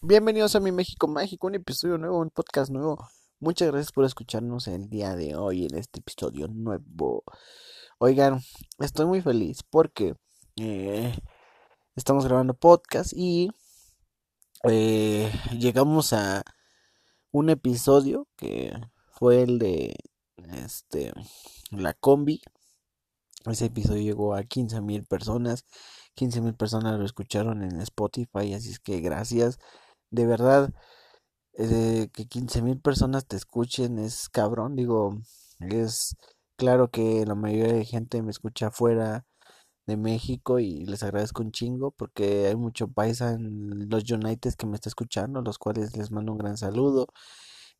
Bienvenidos a mi México Mágico, un episodio nuevo, un podcast nuevo. Muchas gracias por escucharnos el día de hoy en este episodio nuevo. Oigan, estoy muy feliz porque eh, estamos grabando podcast y eh, llegamos a un episodio que fue el de este la combi. Ese episodio llegó a 15 mil personas. 15 mil personas lo escucharon en Spotify, así es que gracias de verdad, eh, que 15 mil personas te escuchen es cabrón. Digo, es claro que la mayoría de gente me escucha fuera de México y les agradezco un chingo porque hay mucho paisa en los United que me está escuchando, los cuales les mando un gran saludo.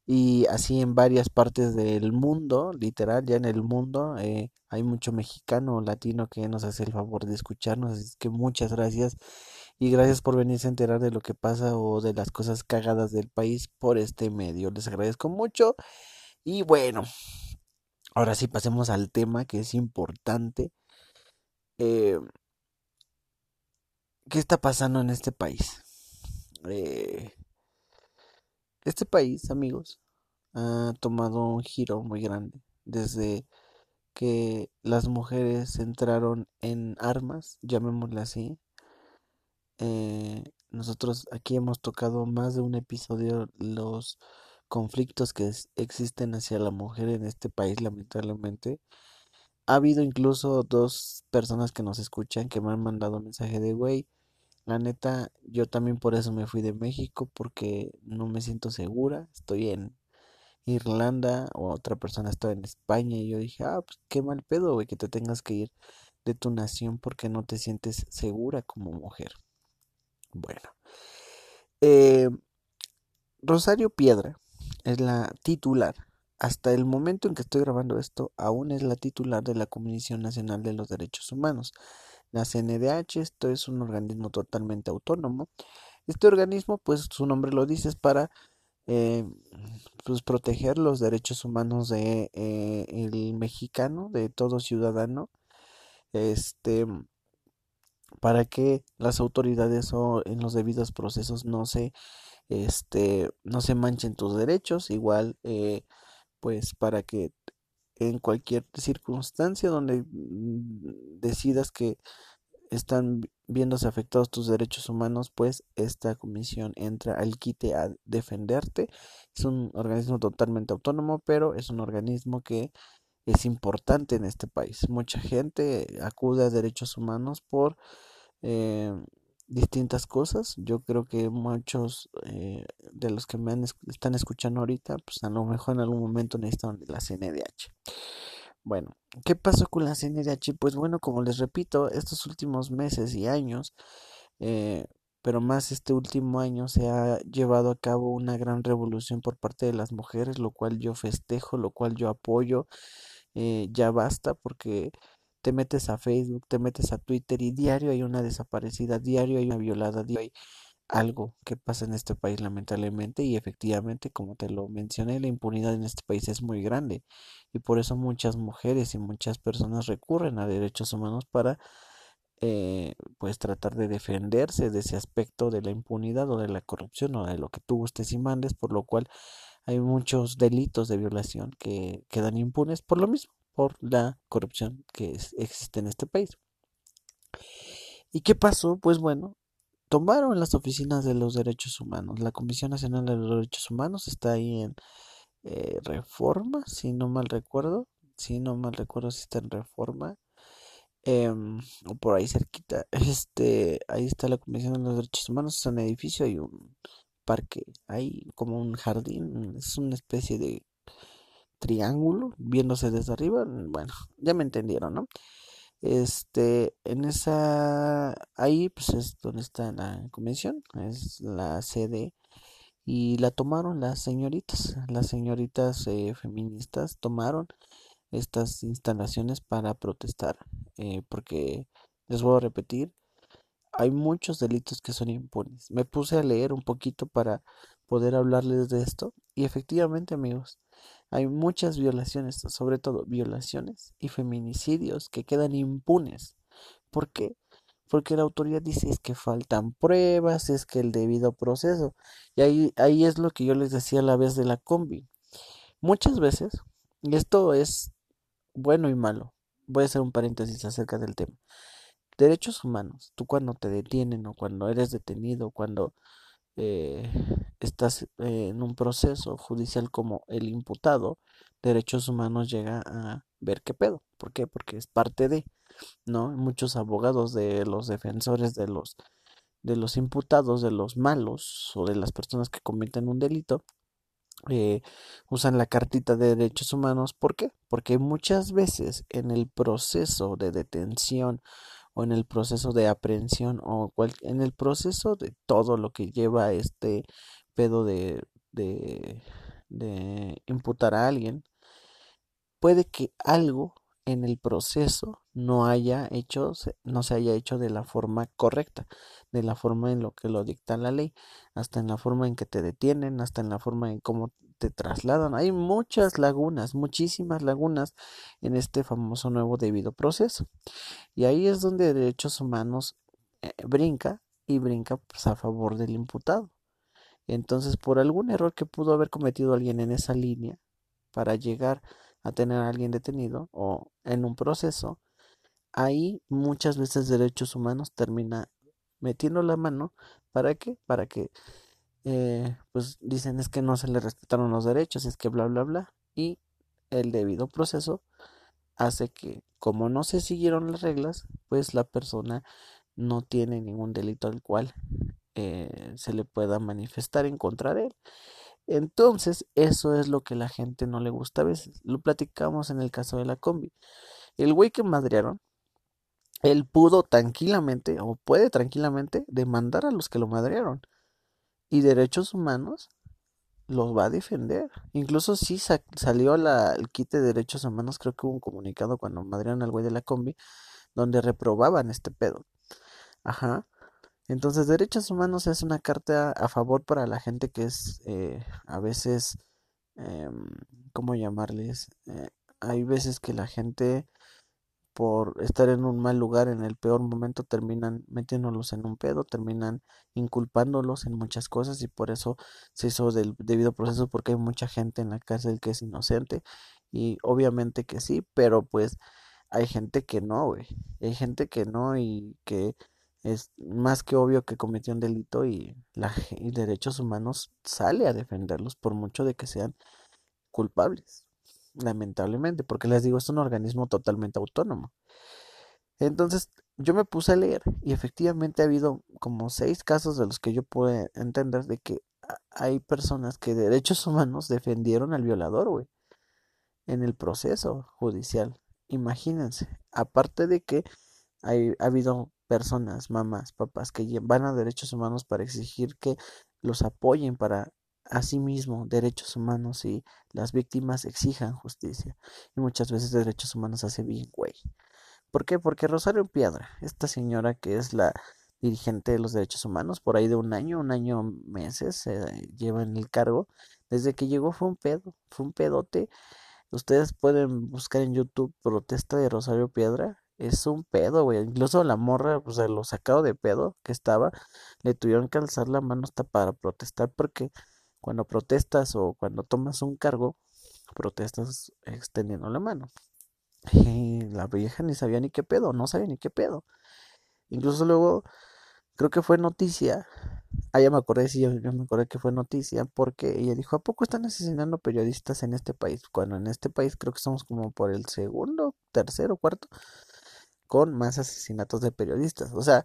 Y así en varias partes del mundo, literal, ya en el mundo, eh, hay mucho mexicano o latino que nos hace el favor de escucharnos. Así que muchas gracias y gracias por venirse a enterar de lo que pasa o de las cosas cagadas del país por este medio. Les agradezco mucho. Y bueno, ahora sí pasemos al tema que es importante. Eh, ¿Qué está pasando en este país? Eh, este país, amigos, ha tomado un giro muy grande desde que las mujeres entraron en armas, llamémosle así. Eh, nosotros aquí hemos tocado más de un episodio los conflictos que existen hacia la mujer en este país, lamentablemente. Ha habido incluso dos personas que nos escuchan que me han mandado mensaje de, güey, la neta, yo también por eso me fui de México, porque no me siento segura. Estoy en Irlanda o otra persona está en España y yo dije, ah, pues qué mal pedo, güey, que te tengas que ir de tu nación porque no te sientes segura como mujer. Bueno, eh, Rosario Piedra es la titular. Hasta el momento en que estoy grabando esto, aún es la titular de la Comisión Nacional de los Derechos Humanos. La CNDH, esto es un organismo totalmente autónomo. Este organismo, pues su nombre lo dice, es para eh, pues, proteger los derechos humanos de eh, el mexicano, de todo ciudadano. Este para que las autoridades o en los debidos procesos no se este no se manchen tus derechos igual eh, pues para que en cualquier circunstancia donde mm, decidas que están viéndose afectados tus derechos humanos, pues esta comisión entra al quite a defenderte. Es un organismo totalmente autónomo, pero es un organismo que es importante en este país. Mucha gente acude a derechos humanos por eh, distintas cosas. Yo creo que muchos eh, de los que me están escuchando ahorita, pues a lo mejor en algún momento necesitan la CNDH. Bueno, ¿qué pasó con la CNDH? Pues bueno, como les repito, estos últimos meses y años, eh, pero más este último año se ha llevado a cabo una gran revolución por parte de las mujeres, lo cual yo festejo, lo cual yo apoyo. Ya basta porque te metes a Facebook, te metes a Twitter y diario hay una desaparecida, diario hay una violada, diario hay algo que pasa en este país lamentablemente y efectivamente como te lo mencioné la impunidad en este país es muy grande y por eso muchas mujeres y muchas personas recurren a derechos humanos para eh, pues tratar de defenderse de ese aspecto de la impunidad o de la corrupción o de lo que tú gustes y mandes por lo cual hay muchos delitos de violación que quedan impunes por lo mismo por la corrupción que existe en este país. ¿Y qué pasó? Pues bueno, tomaron las oficinas de los derechos humanos. La Comisión Nacional de los Derechos Humanos está ahí en eh, Reforma, si no mal recuerdo. Si no mal recuerdo si está en Reforma. Em, o por ahí cerquita. Este, ahí está la Comisión de los Derechos Humanos. Es un edificio, hay un parque, hay como un jardín. Es una especie de triángulo viéndose desde arriba. Bueno, ya me entendieron, ¿no? Este, en esa, ahí pues es donde está la convención, es la sede y la tomaron las señoritas, las señoritas eh, feministas tomaron estas instalaciones para protestar, eh, porque les voy a repetir, hay muchos delitos que son impunes. Me puse a leer un poquito para poder hablarles de esto y efectivamente amigos, hay muchas violaciones, sobre todo violaciones y feminicidios que quedan impunes. ¿Por qué? porque la autoridad dice es que faltan pruebas, es que el debido proceso. Y ahí, ahí es lo que yo les decía a la vez de la combi. Muchas veces, y esto es bueno y malo, voy a hacer un paréntesis acerca del tema. Derechos humanos, tú cuando te detienen o cuando eres detenido, cuando eh, estás en un proceso judicial como el imputado, derechos humanos llega a ver qué pedo. ¿Por qué? Porque es parte de, ¿no? Muchos abogados de los defensores de los de los imputados, de los malos o de las personas que cometen un delito, eh, usan la cartita de derechos humanos. ¿Por qué? Porque muchas veces en el proceso de detención o en el proceso de aprehensión o en el proceso de todo lo que lleva este pedo de, de, de imputar a alguien, puede que algo en el proceso no haya hecho, no se haya hecho de la forma correcta, de la forma en lo que lo dicta la ley, hasta en la forma en que te detienen, hasta en la forma en cómo te trasladan. Hay muchas lagunas, muchísimas lagunas en este famoso nuevo debido proceso. Y ahí es donde derechos humanos eh, brinca y brinca pues, a favor del imputado. Entonces, por algún error que pudo haber cometido alguien en esa línea para llegar a tener a alguien detenido o en un proceso, ahí muchas veces derechos humanos termina metiendo la mano para qué? Para que eh, pues dicen es que no se le respetaron los derechos, es que bla bla bla y el debido proceso hace que como no se siguieron las reglas, pues la persona no tiene ningún delito al cual eh, se le pueda manifestar en contra de él. Entonces, eso es lo que la gente no le gusta a veces. Lo platicamos en el caso de la combi. El güey que madrearon, él pudo tranquilamente, o puede tranquilamente, demandar a los que lo madrearon. Y derechos humanos los va a defender. Incluso si salió la, el kit de derechos humanos, creo que hubo un comunicado cuando madrearon al güey de la combi, donde reprobaban este pedo. Ajá. Entonces, derechos humanos es una carta a favor para la gente que es eh, a veces, eh, ¿cómo llamarles? Eh, hay veces que la gente, por estar en un mal lugar, en el peor momento, terminan metiéndolos en un pedo, terminan inculpándolos en muchas cosas y por eso se hizo del debido proceso porque hay mucha gente en la cárcel que es inocente y obviamente que sí, pero pues hay gente que no, güey. Hay gente que no y que es más que obvio que cometió un delito y, la, y derechos humanos sale a defenderlos por mucho de que sean culpables, lamentablemente, porque les digo, es un organismo totalmente autónomo. Entonces, yo me puse a leer y efectivamente ha habido como seis casos de los que yo pude entender de que hay personas que derechos humanos defendieron al violador, güey, en el proceso judicial. Imagínense, aparte de que hay, ha habido personas, mamás, papás, que van a derechos humanos para exigir que los apoyen para asimismo derechos humanos y las víctimas exijan justicia. Y muchas veces derechos humanos hace bien, güey. ¿Por qué? Porque Rosario Piedra, esta señora que es la dirigente de los derechos humanos, por ahí de un año, un año meses, se lleva en el cargo. Desde que llegó fue un pedo, fue un pedote. Ustedes pueden buscar en YouTube protesta de Rosario Piedra es un pedo, güey. Incluso la morra, pues de lo sacado de pedo que estaba, le tuvieron que alzar la mano hasta para protestar, porque cuando protestas o cuando tomas un cargo, protestas extendiendo la mano. Y la vieja ni sabía ni qué pedo, no sabía ni qué pedo. Incluso luego, creo que fue noticia. Ah, ya me acordé, sí, yo, me acordé que fue noticia porque ella dijo, ¿a poco están asesinando periodistas en este país? Cuando en este país creo que estamos como por el segundo, tercero, cuarto con más asesinatos de periodistas. O sea,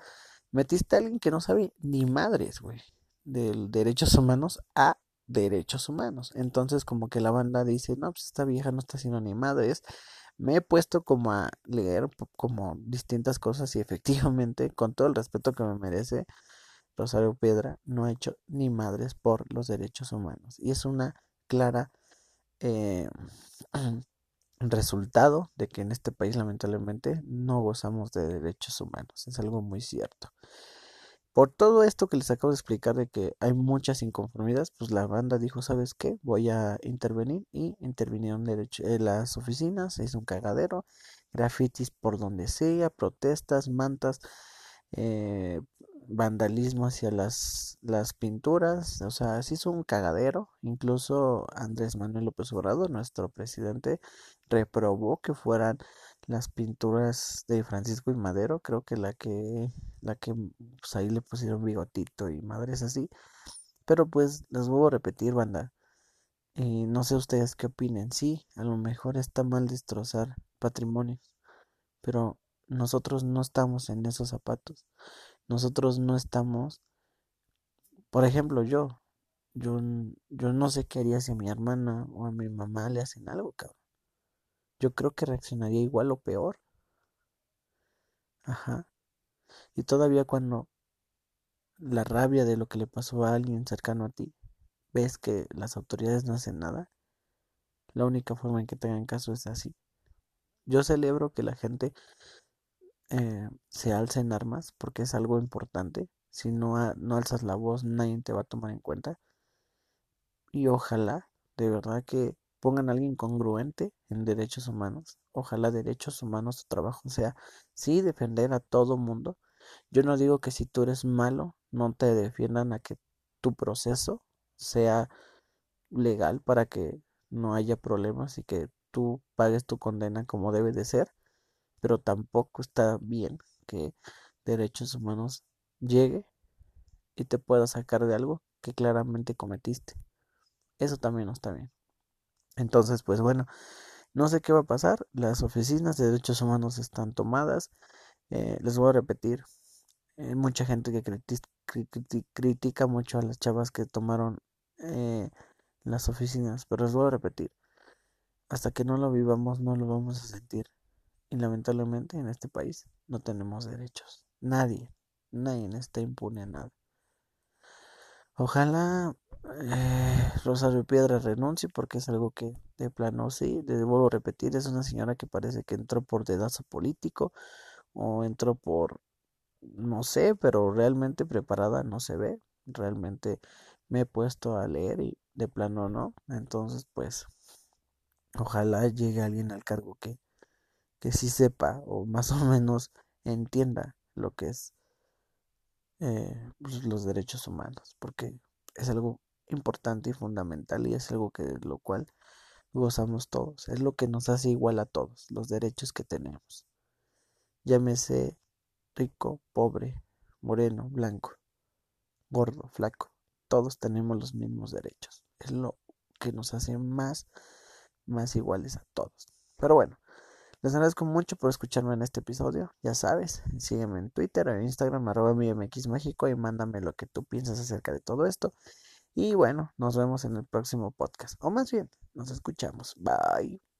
metiste a alguien que no sabe ni madres, güey, de derechos humanos a derechos humanos. Entonces, como que la banda dice, no, pues esta vieja no está haciendo ni madres. Me he puesto como a leer como distintas cosas y efectivamente, con todo el respeto que me merece, Rosario Piedra no ha hecho ni madres por los derechos humanos. Y es una clara eh, resultado de que en este país lamentablemente no gozamos de derechos humanos. Es algo muy cierto. Por todo esto que les acabo de explicar de que hay muchas inconformidades, pues la banda dijo, ¿sabes qué? Voy a intervenir y intervinieron en las oficinas, se hizo un cagadero, grafitis por donde sea, protestas, mantas, eh, vandalismo hacia las, las pinturas, o sea, se hizo un cagadero, incluso Andrés Manuel López Obrador, nuestro presidente, reprobó que fueran las pinturas de Francisco y Madero, creo que la que, la que pues ahí le pusieron bigotito y madres así, pero pues les vuelvo a repetir, banda, y no sé ustedes qué opinen, sí, a lo mejor está mal destrozar patrimonios, pero nosotros no estamos en esos zapatos. Nosotros no estamos, por ejemplo, yo, yo, yo no sé qué haría si a mi hermana o a mi mamá le hacen algo, cabrón. Yo creo que reaccionaría igual o peor. Ajá. Y todavía cuando la rabia de lo que le pasó a alguien cercano a ti, ves que las autoridades no hacen nada, la única forma en que tengan caso es así. Yo celebro que la gente eh, se alza en armas porque es algo importante. Si no, no alzas la voz, nadie te va a tomar en cuenta. Y ojalá, de verdad, que pongan a alguien congruente en derechos humanos. Ojalá derechos humanos, su trabajo sea, sí, defender a todo mundo. Yo no digo que si tú eres malo, no te defiendan a que tu proceso sea legal para que no haya problemas y que tú pagues tu condena como debe de ser pero tampoco está bien que derechos humanos llegue y te pueda sacar de algo que claramente cometiste. Eso también no está bien. Entonces, pues bueno, no sé qué va a pasar. Las oficinas de derechos humanos están tomadas. Eh, les voy a repetir. Hay eh, mucha gente que critica mucho a las chavas que tomaron eh, las oficinas, pero les voy a repetir. Hasta que no lo vivamos, no lo vamos a sentir. Y lamentablemente en este país no tenemos derechos. Nadie, nadie está impune a nada. Ojalá eh, Rosario Piedra renuncie porque es algo que de plano sí, de vuelvo a repetir, es una señora que parece que entró por dedazo político o entró por, no sé, pero realmente preparada no se ve. Realmente me he puesto a leer y de plano no. Entonces, pues, ojalá llegue alguien al cargo que que sí sepa o más o menos entienda lo que es eh, pues, los derechos humanos, porque es algo importante y fundamental y es algo que de lo cual gozamos todos, es lo que nos hace igual a todos, los derechos que tenemos. Llámese rico, pobre, moreno, blanco, gordo, flaco, todos tenemos los mismos derechos. Es lo que nos hace más, más iguales a todos. Pero bueno, les agradezco mucho por escucharme en este episodio. Ya sabes, sígueme en Twitter o en Instagram, arroba México y mándame lo que tú piensas acerca de todo esto. Y bueno, nos vemos en el próximo podcast. O más bien, nos escuchamos. Bye.